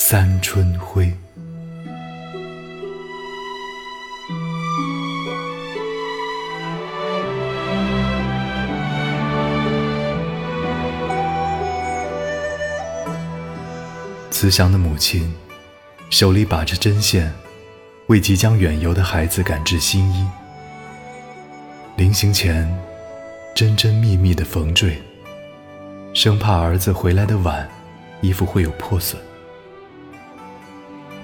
三春晖。慈祥的母亲，手里把着针线，为即将远游的孩子赶制新衣。临行前，针针密密的缝缀，生怕儿子回来的晚，衣服会有破损。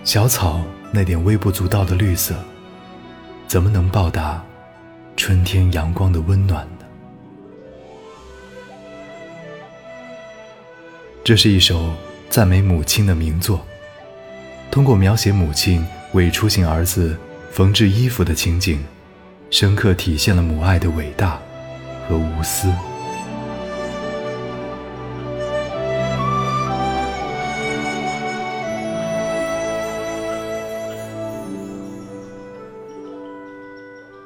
小草那点微不足道的绿色，怎么能报答春天阳光的温暖呢？这是一首。赞美母亲的名作，通过描写母亲为出行儿子缝制衣服的情景，深刻体现了母爱的伟大和无私。